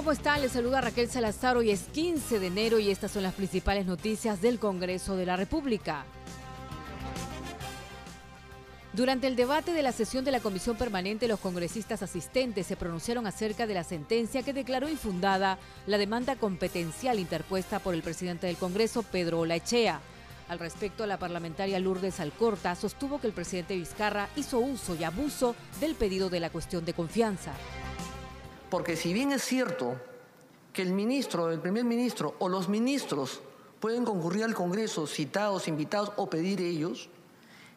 ¿Cómo están? Les saluda Raquel Salazar. Hoy es 15 de enero y estas son las principales noticias del Congreso de la República. Durante el debate de la sesión de la Comisión Permanente, los congresistas asistentes se pronunciaron acerca de la sentencia que declaró infundada la demanda competencial interpuesta por el presidente del Congreso, Pedro Olaechea. Al respecto, la parlamentaria Lourdes Alcorta sostuvo que el presidente Vizcarra hizo uso y abuso del pedido de la cuestión de confianza. Porque si bien es cierto que el ministro, el primer ministro o los ministros pueden concurrir al Congreso citados, invitados o pedir ellos,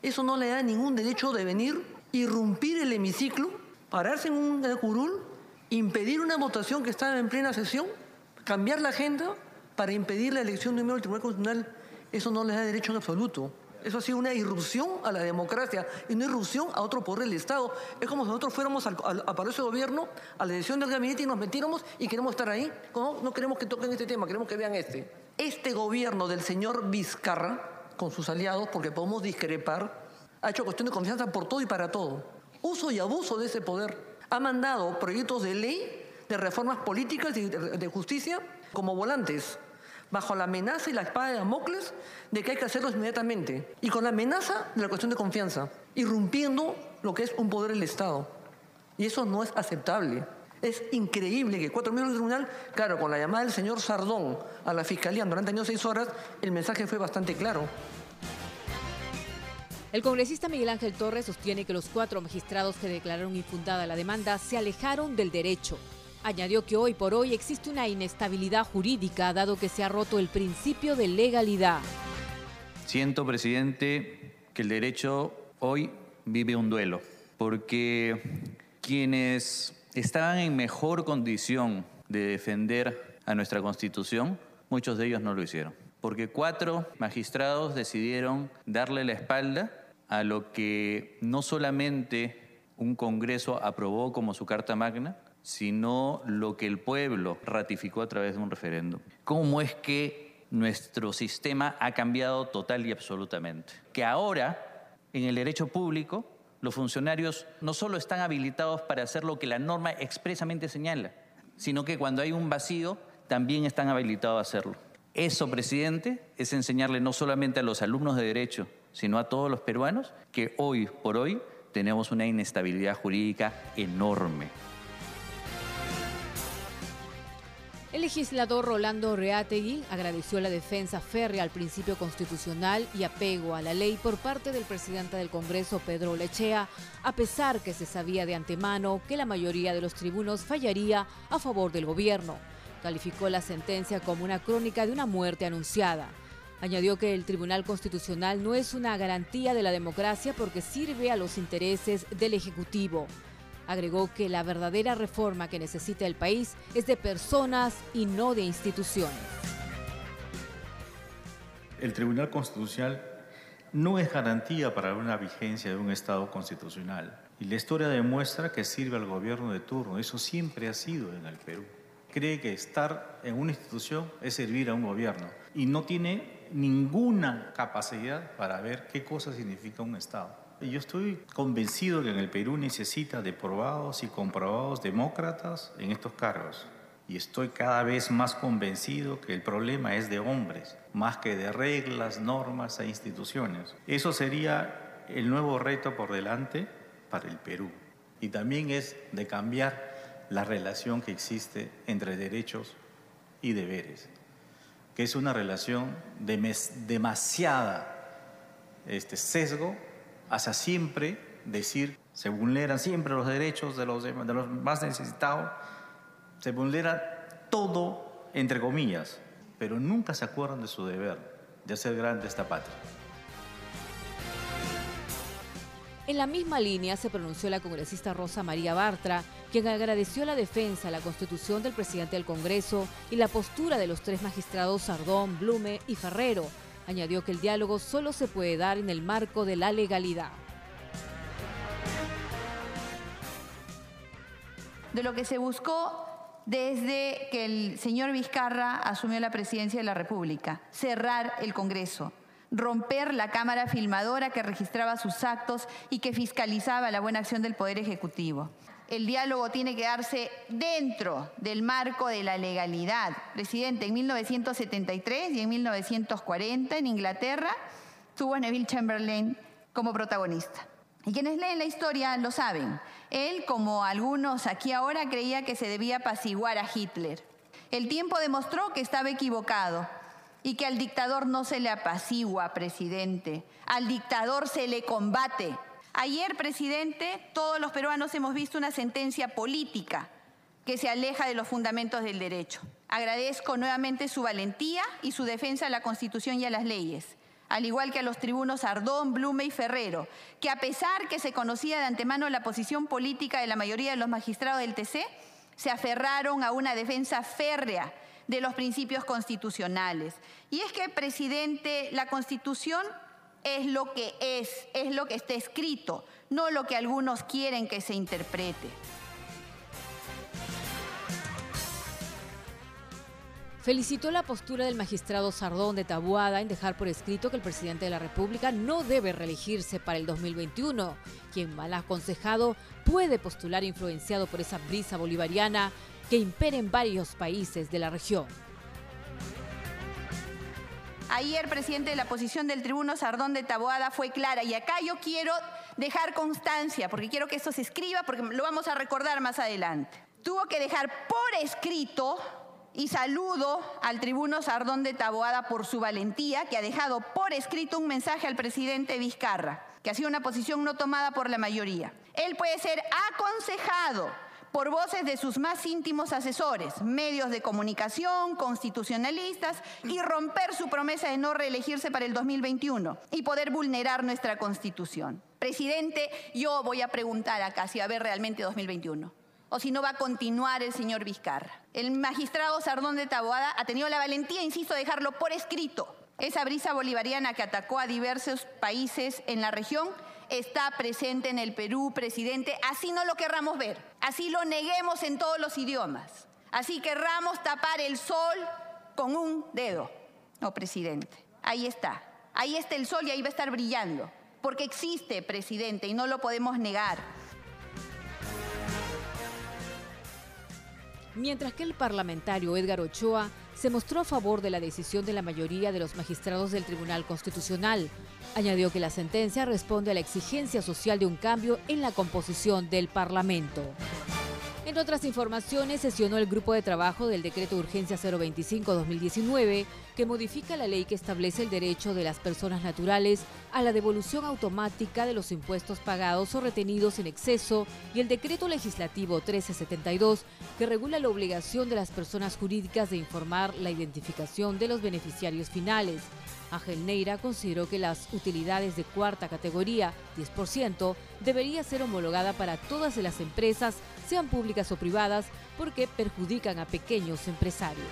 eso no le da ningún derecho de venir, irrumpir el hemiciclo, pararse en un curul, impedir una votación que estaba en plena sesión, cambiar la agenda para impedir la elección de un miembro del Tribunal Constitucional. Eso no le da derecho en absoluto. Eso ha sido una irrupción a la democracia y una irrupción a otro poder del Estado. Es como si nosotros fuéramos al, al, Palacio de Gobierno, a la elección del gabinete y nos metiéramos y queremos estar ahí. No, no queremos que toquen este tema, queremos que vean este. Este gobierno del señor Vizcarra, con sus aliados, porque podemos discrepar, ha hecho cuestión de confianza por todo y para todo. Uso y abuso de ese poder. Ha mandado proyectos de ley, de reformas políticas y de justicia como volantes bajo la amenaza y la espada de Damocles de que hay que hacerlo inmediatamente, y con la amenaza de la cuestión de confianza, irrumpiendo lo que es un poder del Estado. Y eso no es aceptable. Es increíble que cuatro miembros del tribunal, claro, con la llamada del señor Sardón a la fiscalía durante años seis horas, el mensaje fue bastante claro. El congresista Miguel Ángel Torres sostiene que los cuatro magistrados que declararon infundada la demanda se alejaron del derecho Añadió que hoy por hoy existe una inestabilidad jurídica dado que se ha roto el principio de legalidad. Siento, presidente, que el derecho hoy vive un duelo, porque quienes estaban en mejor condición de defender a nuestra Constitución, muchos de ellos no lo hicieron, porque cuatro magistrados decidieron darle la espalda a lo que no solamente un Congreso aprobó como su Carta Magna, sino lo que el pueblo ratificó a través de un referéndum. ¿Cómo es que nuestro sistema ha cambiado total y absolutamente? Que ahora, en el derecho público, los funcionarios no solo están habilitados para hacer lo que la norma expresamente señala, sino que cuando hay un vacío, también están habilitados a hacerlo. Eso, presidente, es enseñarle no solamente a los alumnos de derecho, sino a todos los peruanos que hoy por hoy tenemos una inestabilidad jurídica enorme. El legislador Rolando Reategui agradeció la defensa férrea al principio constitucional y apego a la ley por parte del presidente del Congreso, Pedro Lechea, a pesar que se sabía de antemano que la mayoría de los tribunos fallaría a favor del gobierno. Calificó la sentencia como una crónica de una muerte anunciada. Añadió que el Tribunal Constitucional no es una garantía de la democracia porque sirve a los intereses del Ejecutivo. Agregó que la verdadera reforma que necesita el país es de personas y no de instituciones. El Tribunal Constitucional no es garantía para una vigencia de un Estado constitucional. Y la historia demuestra que sirve al gobierno de turno. Eso siempre ha sido en el Perú. Cree que estar en una institución es servir a un gobierno y no tiene ninguna capacidad para ver qué cosa significa un Estado. Yo estoy convencido que en el Perú necesita de probados y comprobados demócratas en estos cargos. Y estoy cada vez más convencido que el problema es de hombres, más que de reglas, normas e instituciones. Eso sería el nuevo reto por delante para el Perú. Y también es de cambiar la relación que existe entre derechos y deberes, que es una relación de demasiada este, sesgo hacia siempre decir se vulneran siempre los derechos de los, de los más necesitados, se vulnera todo entre comillas, pero nunca se acuerdan de su deber de hacer grande esta patria. En la misma línea se pronunció la congresista Rosa María Bartra, quien agradeció la defensa, la constitución del presidente del Congreso y la postura de los tres magistrados Sardón, Blume y Ferrero. Añadió que el diálogo solo se puede dar en el marco de la legalidad. De lo que se buscó desde que el señor Vizcarra asumió la presidencia de la República, cerrar el Congreso romper la cámara filmadora que registraba sus actos y que fiscalizaba la buena acción del Poder Ejecutivo. El diálogo tiene que darse dentro del marco de la legalidad. Presidente, en 1973 y en 1940 en Inglaterra tuvo a Neville Chamberlain como protagonista. Y quienes leen la historia lo saben. Él, como algunos aquí ahora, creía que se debía apaciguar a Hitler. El tiempo demostró que estaba equivocado y que al dictador no se le apacigua, presidente. Al dictador se le combate. Ayer, presidente, todos los peruanos hemos visto una sentencia política que se aleja de los fundamentos del derecho. Agradezco nuevamente su valentía y su defensa a la Constitución y a las leyes, al igual que a los tribunos Ardón, Blume y Ferrero, que a pesar que se conocía de antemano la posición política de la mayoría de los magistrados del TC, se aferraron a una defensa férrea de los principios constitucionales. Y es que, presidente, la Constitución es lo que es, es lo que está escrito, no lo que algunos quieren que se interprete. Felicitó la postura del magistrado Sardón de Tabuada en dejar por escrito que el presidente de la República no debe reelegirse para el 2021. Quien mal aconsejado puede postular influenciado por esa brisa bolivariana que impera en varios países de la región. Ayer, presidente, la posición del tribuno Sardón de Taboada fue clara y acá yo quiero dejar constancia, porque quiero que esto se escriba, porque lo vamos a recordar más adelante. Tuvo que dejar por escrito y saludo al tribuno Sardón de Taboada por su valentía, que ha dejado por escrito un mensaje al presidente Vizcarra, que ha sido una posición no tomada por la mayoría. Él puede ser aconsejado por voces de sus más íntimos asesores, medios de comunicación, constitucionalistas, y romper su promesa de no reelegirse para el 2021 y poder vulnerar nuestra constitución. Presidente, yo voy a preguntar acá si va a haber realmente 2021 o si no va a continuar el señor Vizcarra. El magistrado Sardón de Taboada ha tenido la valentía, insisto, de dejarlo por escrito. Esa brisa bolivariana que atacó a diversos países en la región está presente en el Perú, presidente, así no lo querramos ver, así lo neguemos en todos los idiomas, así querramos tapar el sol con un dedo. No, presidente, ahí está, ahí está el sol y ahí va a estar brillando, porque existe, presidente, y no lo podemos negar. Mientras que el parlamentario Edgar Ochoa se mostró a favor de la decisión de la mayoría de los magistrados del Tribunal Constitucional. Añadió que la sentencia responde a la exigencia social de un cambio en la composición del Parlamento. En otras informaciones, sesionó el grupo de trabajo del Decreto de Urgencia 025-2019, que modifica la ley que establece el derecho de las personas naturales a la devolución automática de los impuestos pagados o retenidos en exceso, y el Decreto Legislativo 1372, que regula la obligación de las personas jurídicas de informar la identificación de los beneficiarios finales. Ángel Neira consideró que las utilidades de cuarta categoría, 10%, debería ser homologada para todas las empresas, sean públicas o privadas, porque perjudican a pequeños empresarios.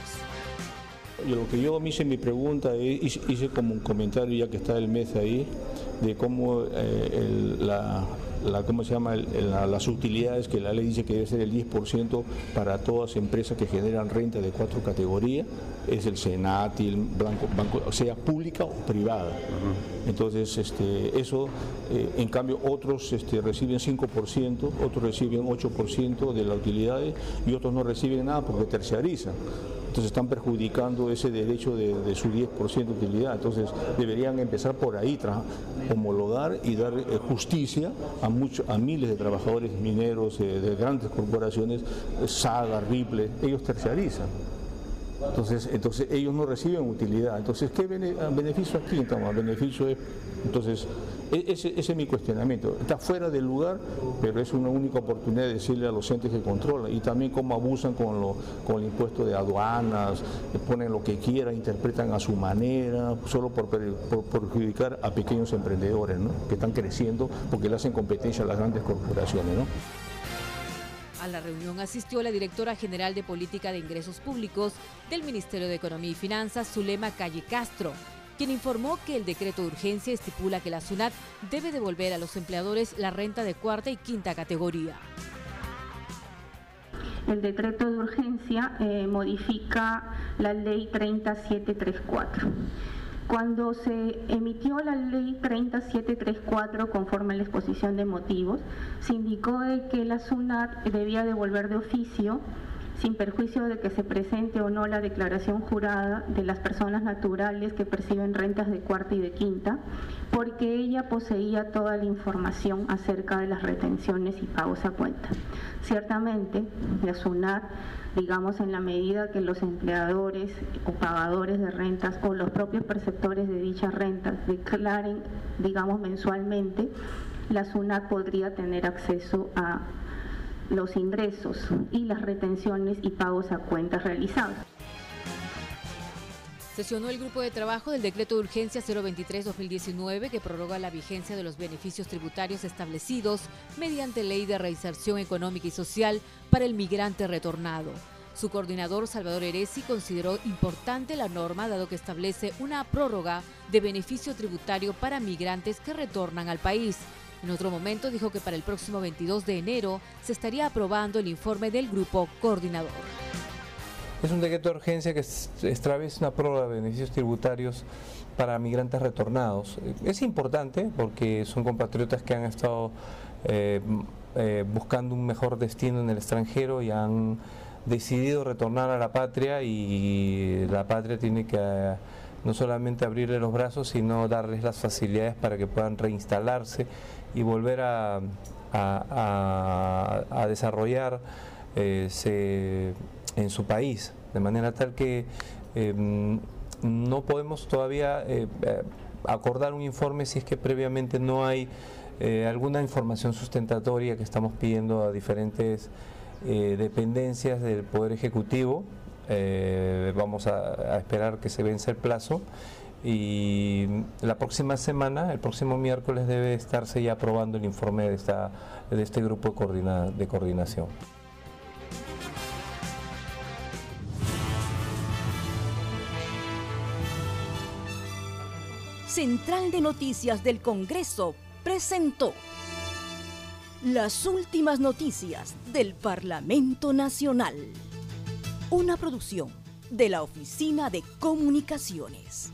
Lo que yo me hice mi pregunta, hice, como un comentario ya que está el mes ahí, de cómo eh, la, la, ¿cómo se llama? las utilidades que la ley dice que debe ser el 10% para todas empresas que generan renta de cuatro categorías, es el Senati, el Banco, banco sea pública o privada. Entonces, este, eso, eh, en cambio, otros este, reciben 5%, otros reciben 8% de las utilidades y otros no reciben nada porque terciarizan. Entonces están perjudicando ese derecho de, su 10% de utilidad. Entonces deberían empezar por ahí, homologar y dar eh, justicia a, muchos, a miles de trabajadores mineros eh, de grandes corporaciones, Saga, Ripple, ellos terciarizan. Entonces, entonces ellos no reciben utilidad. Entonces, ¿qué beneficio aquí? Entonces, beneficio es, entonces, E, ese, es mi cuestionamiento. Está fuera del lugar, pero es una única oportunidad de decirle a los entes que controlan y también cómo abusan con, lo, con el impuesto de aduanas, ponen lo que quieran, interpretan a su manera, solo por, perjudicar a pequeños emprendedores que están creciendo porque le hacen competencia a las grandes corporaciones. A la reunión asistió la directora general de Política de Ingresos Públicos del Ministerio de Economía y Finanzas, Zulema Calle Castro, quien informó que el decreto de urgencia estipula que la SUNAT debe devolver a los empleadores la renta de cuarta y quinta categoría. El decreto de urgencia eh, modifica la ley 30734 cuando se emitió la ley 3734 conforme a la exposición de motivos, se indicó que la SUNAT debía devolver de oficio sin perjuicio de que se presente o no la declaración jurada de las personas naturales que perciben rentas de cuarta y de quinta, porque ella poseía toda la información acerca de las retenciones y pagos a cuenta. Ciertamente, la SUNAT digamos, en la medida que los empleadores o pagadores de rentas o los propios perceptores de dichas rentas declaren, digamos, mensualmente, la SUNAT podría tener acceso a los ingresos y las retenciones y pagos a cuentas realizados. Sesionó el grupo de trabajo del decreto de urgencia 023-2019 que prorroga la vigencia de los beneficios tributarios establecidos mediante ley de reinserción económica y social para el migrante retornado. Su coordinador, Salvador Eresi, consideró importante la norma dado que establece una prórroga de beneficio tributario para migrantes que retornan al país. En otro momento dijo que para el próximo 22 de enero se estaría aprobando el informe del grupo coordinador. Es un decreto de urgencia que establece una prórroga de beneficios tributarios para migrantes retornados. Es importante porque son compatriotas que han estado eh, eh, buscando un mejor destino en el extranjero y han decidido retornar a la patria y la patria tiene que eh, no solamente abrirle los brazos, sino darles las facilidades para que puedan reinstalarse y volver a, a, desarrollar en su país, de manera tal que em, no podemos todavía eh, eh, acordar un informe si es que previamente no hay eh, alguna información sustentatoria que estamos pidiendo a diferentes dependencias del Poder Ejecutivo. vamos a, esperar que se vence el plazo y la próxima semana, el próximo miércoles, debe estarse ya aprobando el informe de, esta, de este grupo de coordinación. Central de Noticias del Congreso presentó las últimas noticias del Parlamento Nacional. Una producción de la Oficina de Comunicaciones.